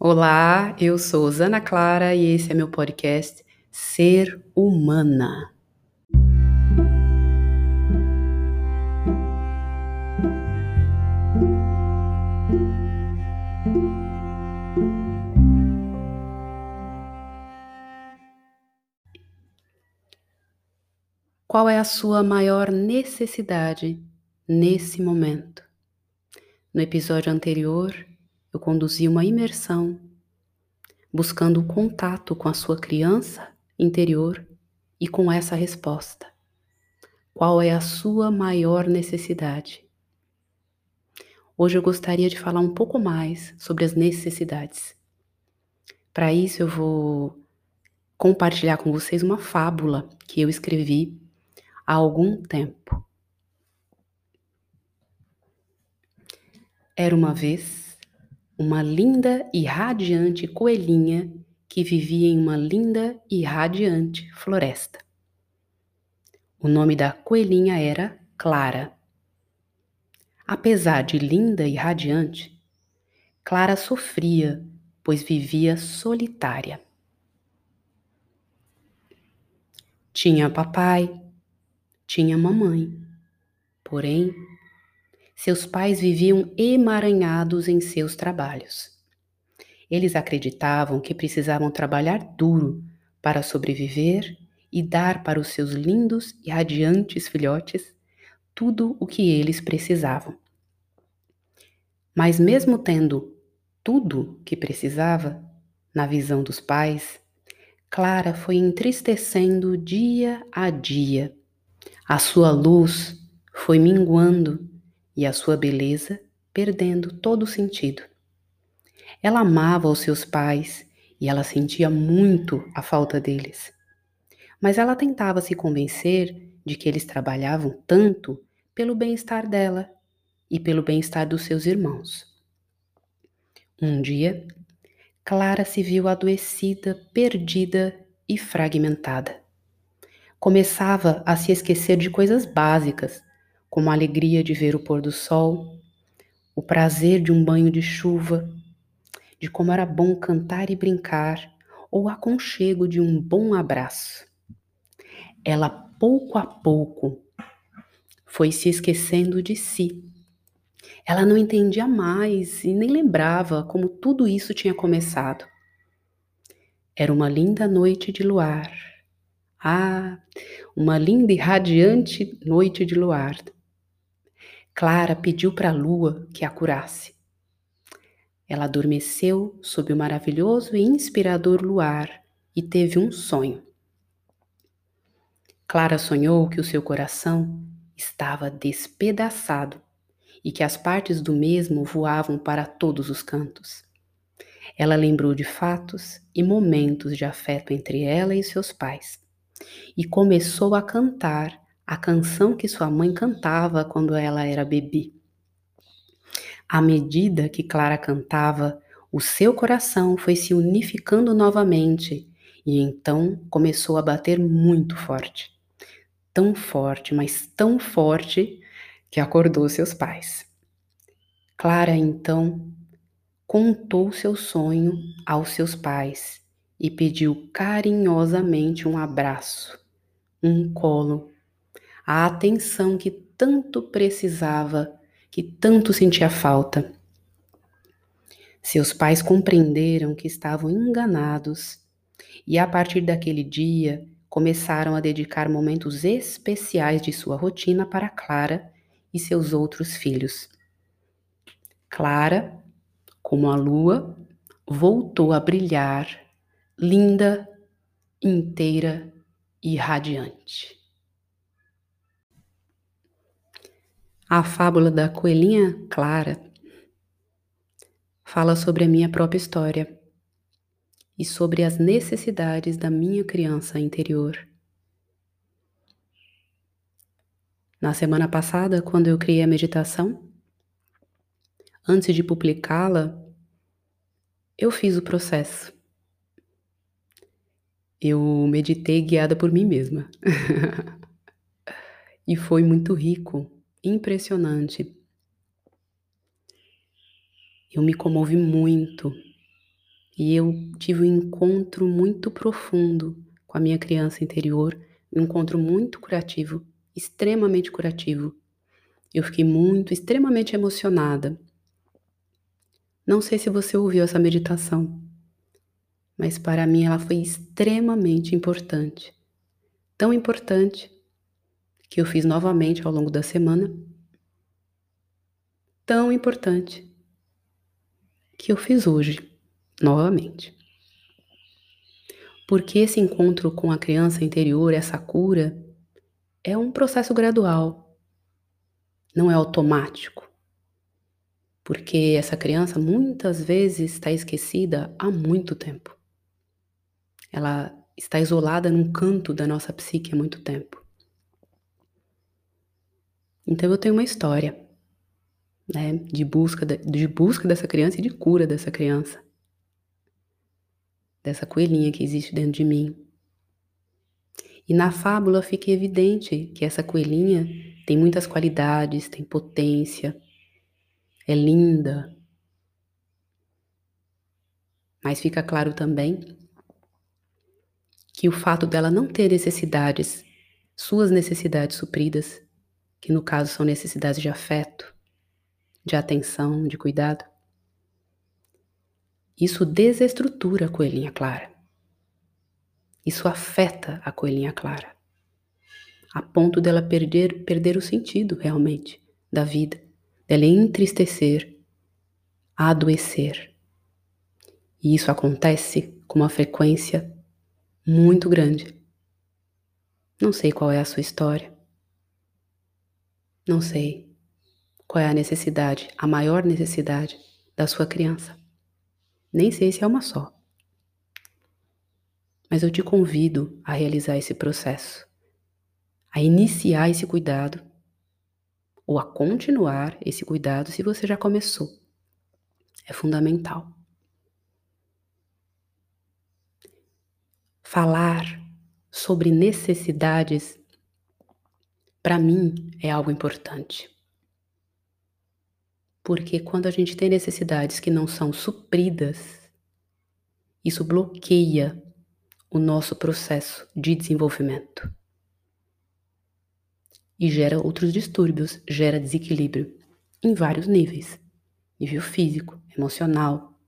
Olá, eu sou Zana Clara e esse é meu podcast Ser Humana. Qual é a sua maior necessidade nesse momento? No episódio anterior, eu conduzi uma imersão buscando o contato com a sua criança interior e com essa resposta. Qual é a sua maior necessidade? Hoje eu gostaria de falar um pouco mais sobre as necessidades. Para isso, eu vou compartilhar com vocês uma fábula que eu escrevi há algum tempo. Era uma vez uma linda e radiante coelhinha que vivia em uma linda e radiante floresta. O nome da coelhinha era Clara. Apesar de linda e radiante, Clara sofria, pois vivia solitária. Tinha papai, tinha mamãe, porém seus pais viviam emaranhados em seus trabalhos. Eles acreditavam que precisavam trabalhar duro para sobreviver e dar para os seus lindos e radiantes filhotes tudo o que eles precisavam. Mas, mesmo tendo tudo que precisava, na visão dos pais, Clara foi entristecendo dia a dia. A sua luz foi minguando e a sua beleza perdendo todo o sentido. Ela amava os seus pais e ela sentia muito a falta deles. Mas ela tentava se convencer de que eles trabalhavam tanto pelo bem-estar dela e pelo bem-estar dos seus irmãos. Um dia, Clara se viu adoecida, perdida e fragmentada. Começava a se esquecer de coisas básicas, como a alegria de ver o pôr do sol, o prazer de um banho de chuva, de como era bom cantar e brincar, ou o aconchego de um bom abraço. Ela, pouco a pouco, foi se esquecendo de si. Ela não entendia mais e nem lembrava como tudo isso tinha começado. Era uma linda noite de luar. Ah, uma linda e radiante noite de luar. Clara pediu para a lua que a curasse. Ela adormeceu sob o maravilhoso e inspirador luar e teve um sonho. Clara sonhou que o seu coração estava despedaçado e que as partes do mesmo voavam para todos os cantos. Ela lembrou de fatos e momentos de afeto entre ela e seus pais e começou a cantar a canção que sua mãe cantava quando ela era bebê. À medida que Clara cantava, o seu coração foi se unificando novamente e então começou a bater muito forte. Tão forte, mas tão forte que acordou seus pais. Clara então contou seu sonho aos seus pais e pediu carinhosamente um abraço, um colo a atenção que tanto precisava, que tanto sentia falta. Seus pais compreenderam que estavam enganados e, a partir daquele dia, começaram a dedicar momentos especiais de sua rotina para Clara e seus outros filhos. Clara, como a lua, voltou a brilhar, linda, inteira e radiante. A fábula da coelhinha Clara fala sobre a minha própria história e sobre as necessidades da minha criança interior. Na semana passada, quando eu criei a meditação, antes de publicá-la, eu fiz o processo. Eu meditei guiada por mim mesma. e foi muito rico impressionante. Eu me comovi muito e eu tive um encontro muito profundo com a minha criança interior, um encontro muito curativo, extremamente curativo. Eu fiquei muito, extremamente emocionada. Não sei se você ouviu essa meditação, mas para mim ela foi extremamente importante. Tão importante que eu fiz novamente ao longo da semana. Tão importante que eu fiz hoje, novamente. Porque esse encontro com a criança interior, essa cura, é um processo gradual, não é automático. Porque essa criança muitas vezes está esquecida há muito tempo. Ela está isolada num canto da nossa psique há muito tempo. Então eu tenho uma história, né, de busca de, de busca dessa criança e de cura dessa criança, dessa coelhinha que existe dentro de mim. E na fábula fica evidente que essa coelhinha tem muitas qualidades, tem potência, é linda. Mas fica claro também que o fato dela não ter necessidades, suas necessidades supridas, que no caso são necessidades de afeto, de atenção, de cuidado, isso desestrutura a coelhinha clara. Isso afeta a coelhinha clara, a ponto dela perder, perder o sentido realmente da vida, dela entristecer, adoecer. E isso acontece com uma frequência muito grande. Não sei qual é a sua história. Não sei qual é a necessidade, a maior necessidade da sua criança. Nem sei se é uma só. Mas eu te convido a realizar esse processo, a iniciar esse cuidado ou a continuar esse cuidado se você já começou. É fundamental. falar sobre necessidades, para mim, é algo importante. Porque quando a gente tem necessidades que não são supridas, isso bloqueia o nosso processo de desenvolvimento. E gera outros distúrbios, gera desequilíbrio em vários níveis: nível físico, emocional,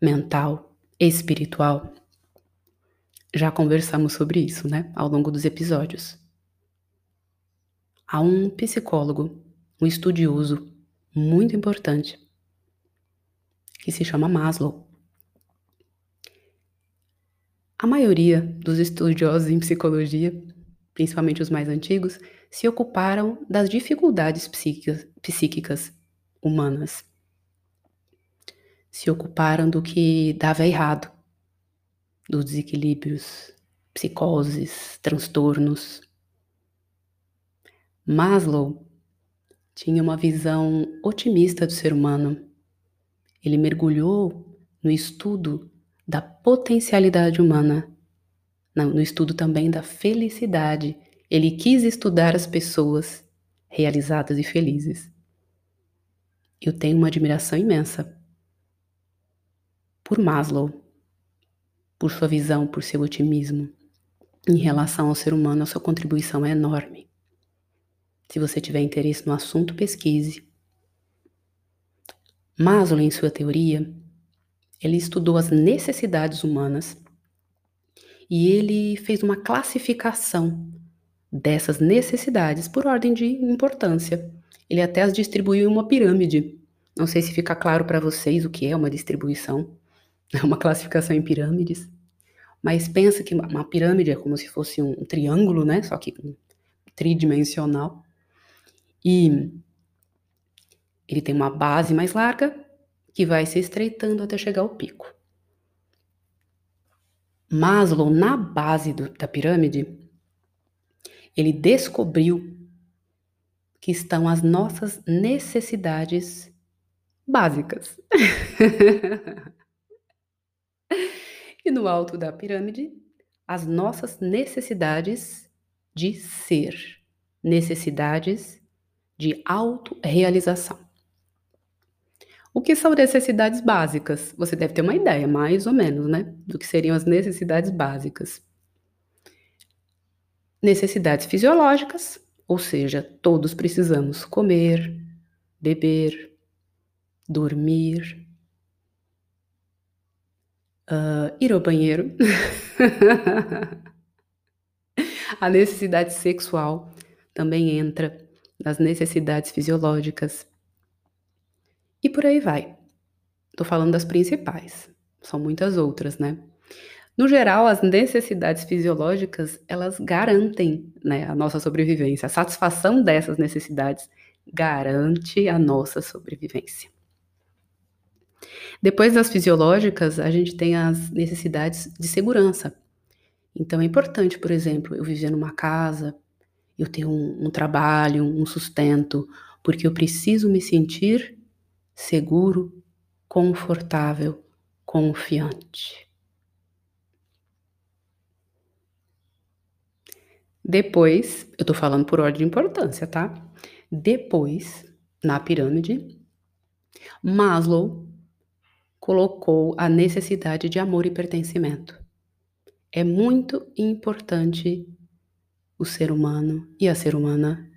mental, espiritual. Já conversamos sobre isso, né, ao longo dos episódios. Há um psicólogo, um estudioso muito importante, que se chama Maslow. A maioria dos estudiosos em psicologia, principalmente os mais antigos, se ocuparam das dificuldades psíquicas, psíquicas humanas. Se ocuparam do que dava errado dos desequilíbrios, psicoses, transtornos. Maslow tinha uma visão otimista do ser humano. Ele mergulhou no estudo da potencialidade humana, no estudo também da felicidade. Ele quis estudar as pessoas realizadas e felizes. Eu tenho uma admiração imensa por Maslow por sua visão, por seu otimismo. Em relação ao ser humano, a sua contribuição é enorme. Se você tiver interesse no assunto, pesquise. Maslow, em sua teoria, ele estudou as necessidades humanas e ele fez uma classificação dessas necessidades por ordem de importância. Ele até as distribuiu em uma pirâmide. Não sei se fica claro para vocês o que é uma distribuição. É uma classificação em pirâmides. Mas pensa que uma pirâmide é como se fosse um triângulo, né? Só que tridimensional. E ele tem uma base mais larga que vai se estreitando até chegar ao pico. Maslow, na base do, da pirâmide, ele descobriu que estão as nossas necessidades básicas. E no alto da pirâmide, as nossas necessidades de ser, necessidades de autorrealização. O que são necessidades básicas? Você deve ter uma ideia, mais ou menos, né? Do que seriam as necessidades básicas. Necessidades fisiológicas, ou seja, todos precisamos comer, beber, dormir, uh, ir ao banheiro. A necessidade sexual também entra nas necessidades fisiológicas. E por aí vai. Estou falando das principais. São muitas outras, né? No geral, as necessidades fisiológicas, elas garantem né, a nossa sobrevivência. A satisfação dessas necessidades garante a nossa sobrevivência. Depois das fisiológicas, a gente tem as necessidades de segurança. Então é importante, por exemplo, eu viver numa casa, eu ter um, um trabalho, um sustento, porque eu preciso me sentir seguro, confortável, confiante. Depois, eu tô falando por ordem de importância, tá? Depois, na pirâmide, Maslow colocou a necessidade de amor e pertencimento. É muito importante o ser humano e a ser humana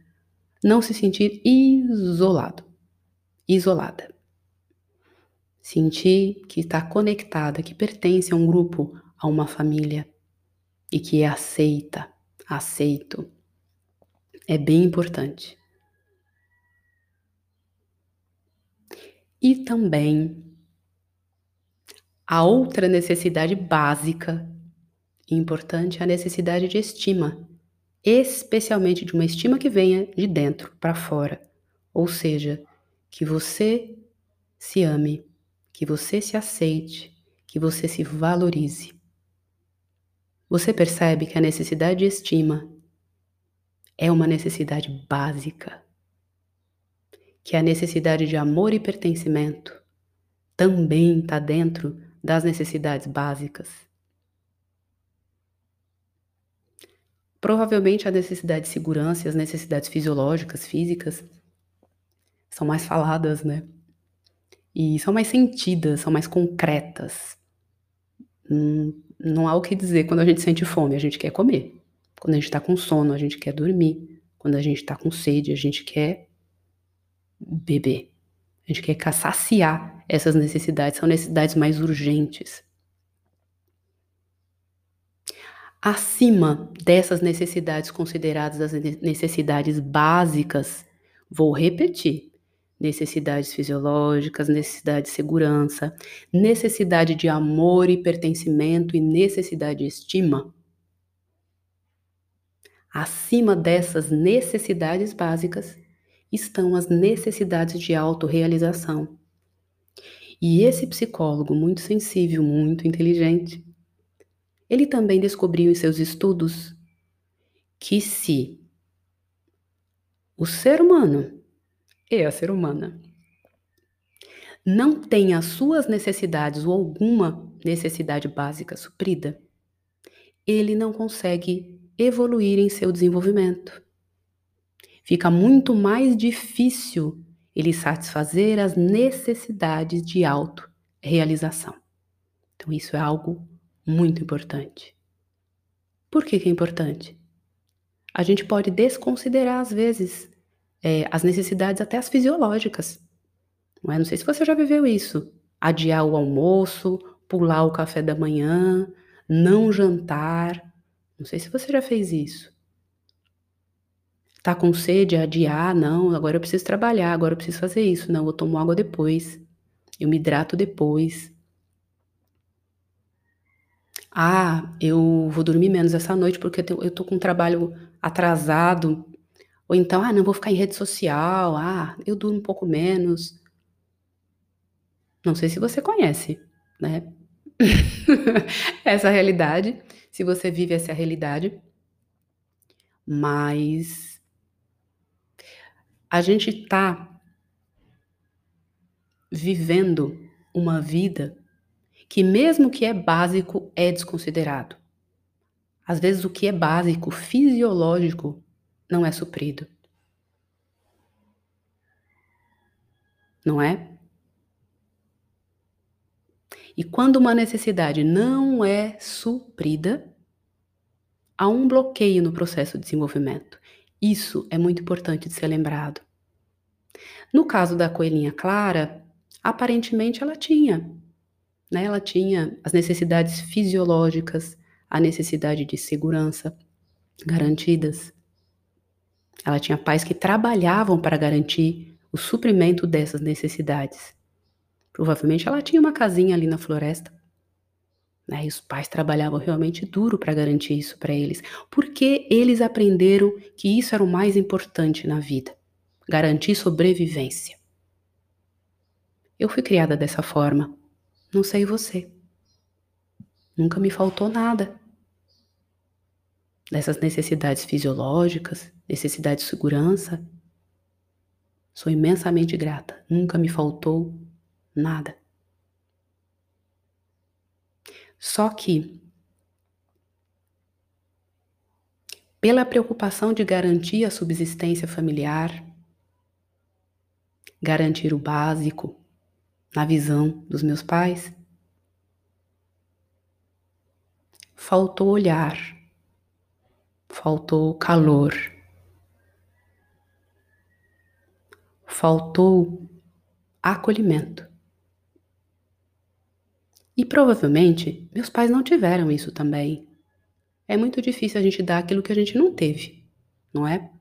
não se sentir isolado, isolada. Sentir que está conectada, que pertence a um grupo, a uma família e que é aceita, aceito. É bem importante. E também a outra necessidade básica importante é a necessidade de estima, especialmente de uma estima que venha de dentro para fora, ou seja, que você se ame, que você se aceite, que você se valorize. Você percebe que a necessidade de estima é uma necessidade básica, que a necessidade de amor e pertencimento também está dentro das necessidades básicas. Provavelmente a necessidade de segurança e as necessidades fisiológicas, físicas, são mais faladas, né? E são mais sentidas, são mais concretas. Hum, não há o que dizer quando a gente sente fome, a gente quer comer. Quando a gente tá com sono, a gente quer dormir. Quando a gente tá com sede, a gente quer beber. A gente quer saciar essas necessidades, são necessidades mais urgentes. Acima dessas necessidades consideradas as necessidades básicas, vou repetir: necessidades fisiológicas, necessidade de segurança, necessidade de amor e pertencimento e necessidade de estima. Acima dessas necessidades básicas estão as necessidades de autorrealização. E esse psicólogo muito sensível, muito inteligente, ele também descobriu em seus estudos que se o ser humano e a ser humana não tem as suas necessidades ou alguma necessidade básica suprida, ele não consegue evoluir em seu desenvolvimento. Fica muito mais difícil ele satisfazer as necessidades de autorrealização. Então, isso é algo muito importante. Por que, que é importante? A gente pode desconsiderar, às vezes, é, as necessidades até as fisiológicas. Não, é? não sei se você já viveu isso. Adiar o almoço, pular o café da manhã, não jantar. Não sei se você já fez isso. Tá com sede, adiar, não, agora eu preciso trabalhar, agora eu preciso fazer isso. Não, eu tomo água depois. Eu me hidrato depois. Ah, eu vou dormir menos essa noite porque eu tô com um trabalho atrasado. Ou então, ah, não vou ficar em rede social. Ah, eu durmo um pouco menos. Não sei se você conhece, né? essa realidade, se você vive essa realidade. Mas a gente tá vivendo uma vida que mesmo o que é básico é desconsiderado. Às vezes o que é básico, fisiológico, não é suprido. Não é? E quando uma necessidade não é suprida, há um bloqueio no processo de desenvolvimento. Isso é muito importante de ser lembrado. No caso da coelhinha Clara, aparentemente ela tinha, né? Ela tinha as necessidades fisiológicas, a necessidade de segurança garantidas. Ela tinha pais que trabalhavam para garantir o suprimento dessas necessidades. Provavelmente ela tinha uma casinha ali na floresta. Né? E os pais trabalhavam realmente duro para garantir isso para eles, porque eles aprenderam que isso era o mais importante na vida garantir sobrevivência. Eu fui criada dessa forma. Não sei você. Nunca me faltou nada. Dessas necessidades fisiológicas, necessidade de segurança. Sou imensamente grata. Nunca me faltou nada. Só que, pela preocupação de garantir a subsistência familiar, garantir o básico na visão dos meus pais, faltou olhar, faltou calor, faltou acolhimento. E provavelmente meus pais não tiveram isso também. É muito difícil a gente dar aquilo que a gente não teve, não é?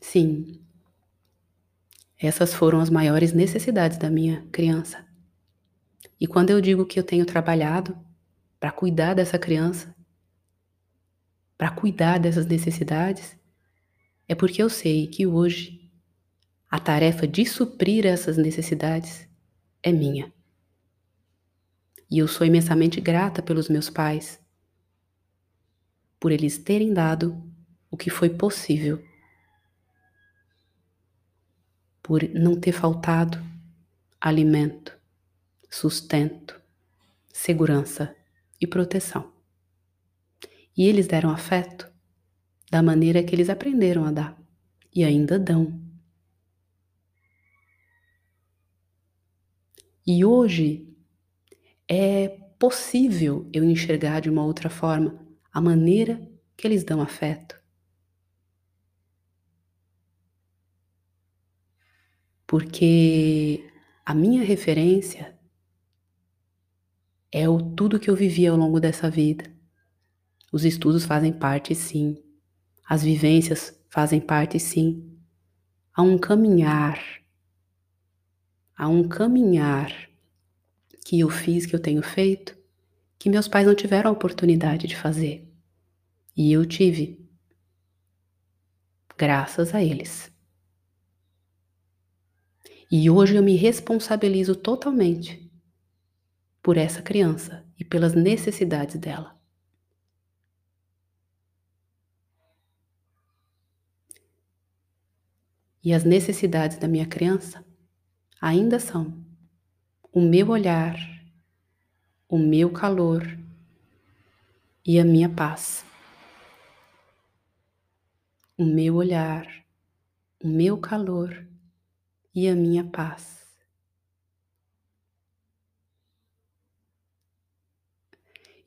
Sim, essas foram as maiores necessidades da minha criança. E quando eu digo que eu tenho trabalhado para cuidar dessa criança, para cuidar dessas necessidades, é porque eu sei que hoje a tarefa de suprir essas necessidades é minha. E eu sou imensamente grata pelos meus pais, por eles terem dado o que foi possível, por não ter faltado alimento, sustento, segurança e proteção. E eles deram afeto da maneira que eles aprenderam a dar e ainda dão. E hoje é possível eu enxergar de uma outra forma a maneira que eles dão afeto. Porque a minha referência é o tudo que eu vivi ao longo dessa vida. Os estudos fazem parte, sim. As vivências fazem parte, sim. Há um caminhar a um caminhar que eu fiz, que eu tenho feito, que meus pais não tiveram a oportunidade de fazer. E eu tive. Graças a eles. E hoje eu me responsabilizo totalmente por essa criança e pelas necessidades dela. E as necessidades da minha criança ainda são o meu olhar, o meu calor e a minha paz. O meu olhar, o meu calor e a minha paz.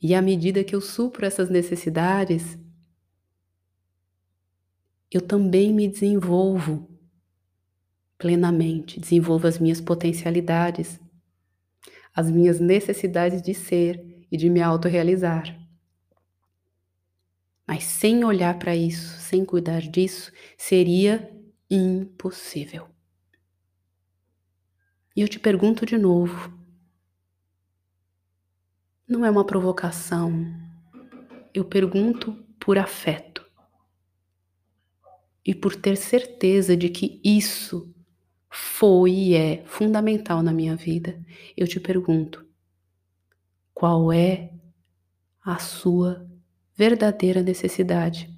E à medida que eu supro essas necessidades, eu também me desenvolvo plenamente, desenvolvo as minhas potencialidades, as minhas necessidades de ser e de me autorrealizar. Mas sem olhar para isso, sem cuidar disso, seria impossível. E eu te pergunto de novo: não é uma provocação, eu pergunto por afeto. E por ter certeza de que isso foi e é fundamental na minha vida, eu te pergunto: qual é a sua verdadeira necessidade?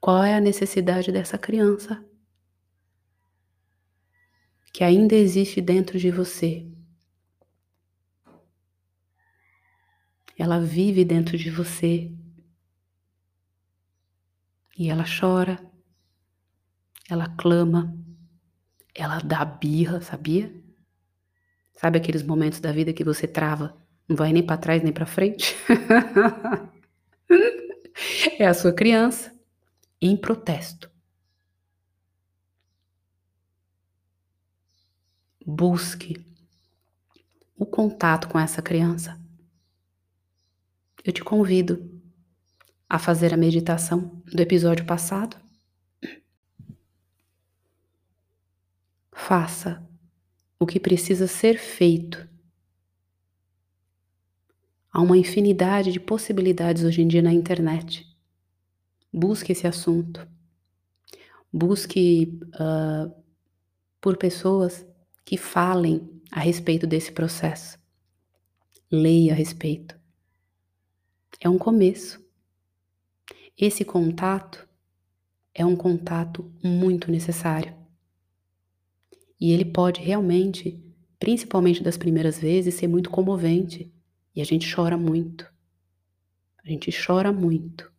Qual é a necessidade dessa criança que ainda existe dentro de você? Ela vive dentro de você e ela chora, ela clama ela dá birra, sabia? Sabe aqueles momentos da vida que você trava, não vai nem para trás nem para frente? é a sua criança em protesto. Busque o contato com essa criança. Eu te convido a fazer a meditação do episódio passado. Faça o que precisa ser feito. Há uma infinidade de possibilidades hoje em dia na internet. Busque esse assunto. Busque uh, por pessoas que falem a respeito desse processo. Leia a respeito. É um começo. Esse contato é um contato muito necessário. E ele pode realmente, principalmente das primeiras vezes, ser muito comovente. E a gente chora muito. A gente chora muito.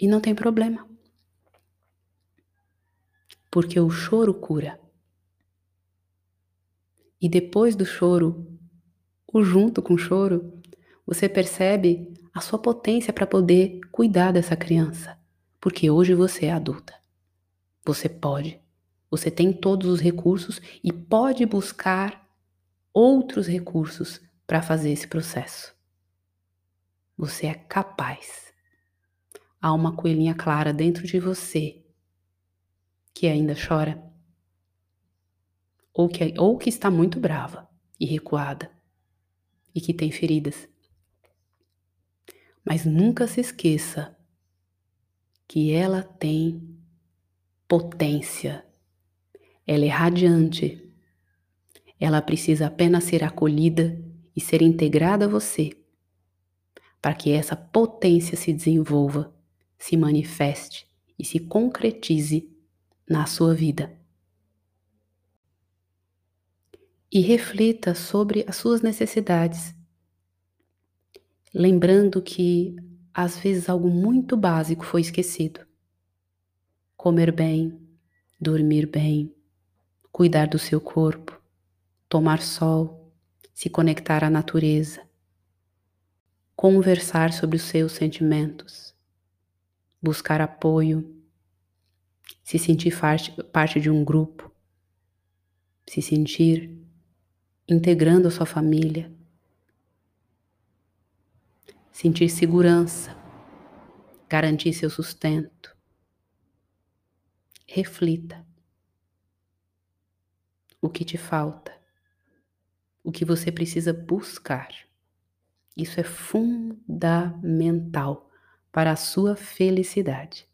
E não tem problema. Porque o choro cura. E depois do choro, o junto com o choro, você percebe a sua potência para poder cuidar dessa criança. Porque hoje você é adulta. Você pode. Você tem todos os recursos e pode buscar outros recursos para fazer esse processo. Você é capaz. Há uma coelhinha clara dentro de você que ainda chora ou que, ou que está muito brava e recuada e que tem feridas. Mas nunca se esqueça que ela tem potência ela é radiante. Ela precisa apenas ser acolhida e ser integrada a você, para que essa potência se desenvolva, se manifeste e se concretize na sua vida. E reflita sobre as suas necessidades, lembrando que às vezes algo muito básico foi esquecido: comer bem, dormir bem, cuidar do seu corpo, tomar sol, se conectar à natureza, conversar sobre os seus sentimentos, buscar apoio, se sentir parte de um grupo, se sentir integrando a sua família, sentir segurança, garantir seu sustento. Reflita o que te falta, o que você precisa buscar. Isso é fundamental para a sua felicidade,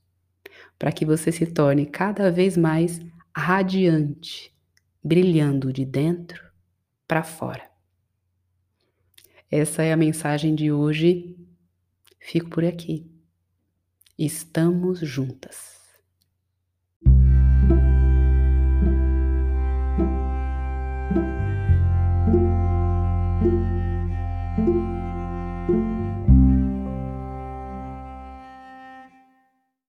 para que você se torne cada vez mais radiante, brilhando de dentro para fora. Essa é a mensagem de hoje. Fico por aqui. Estamos juntas.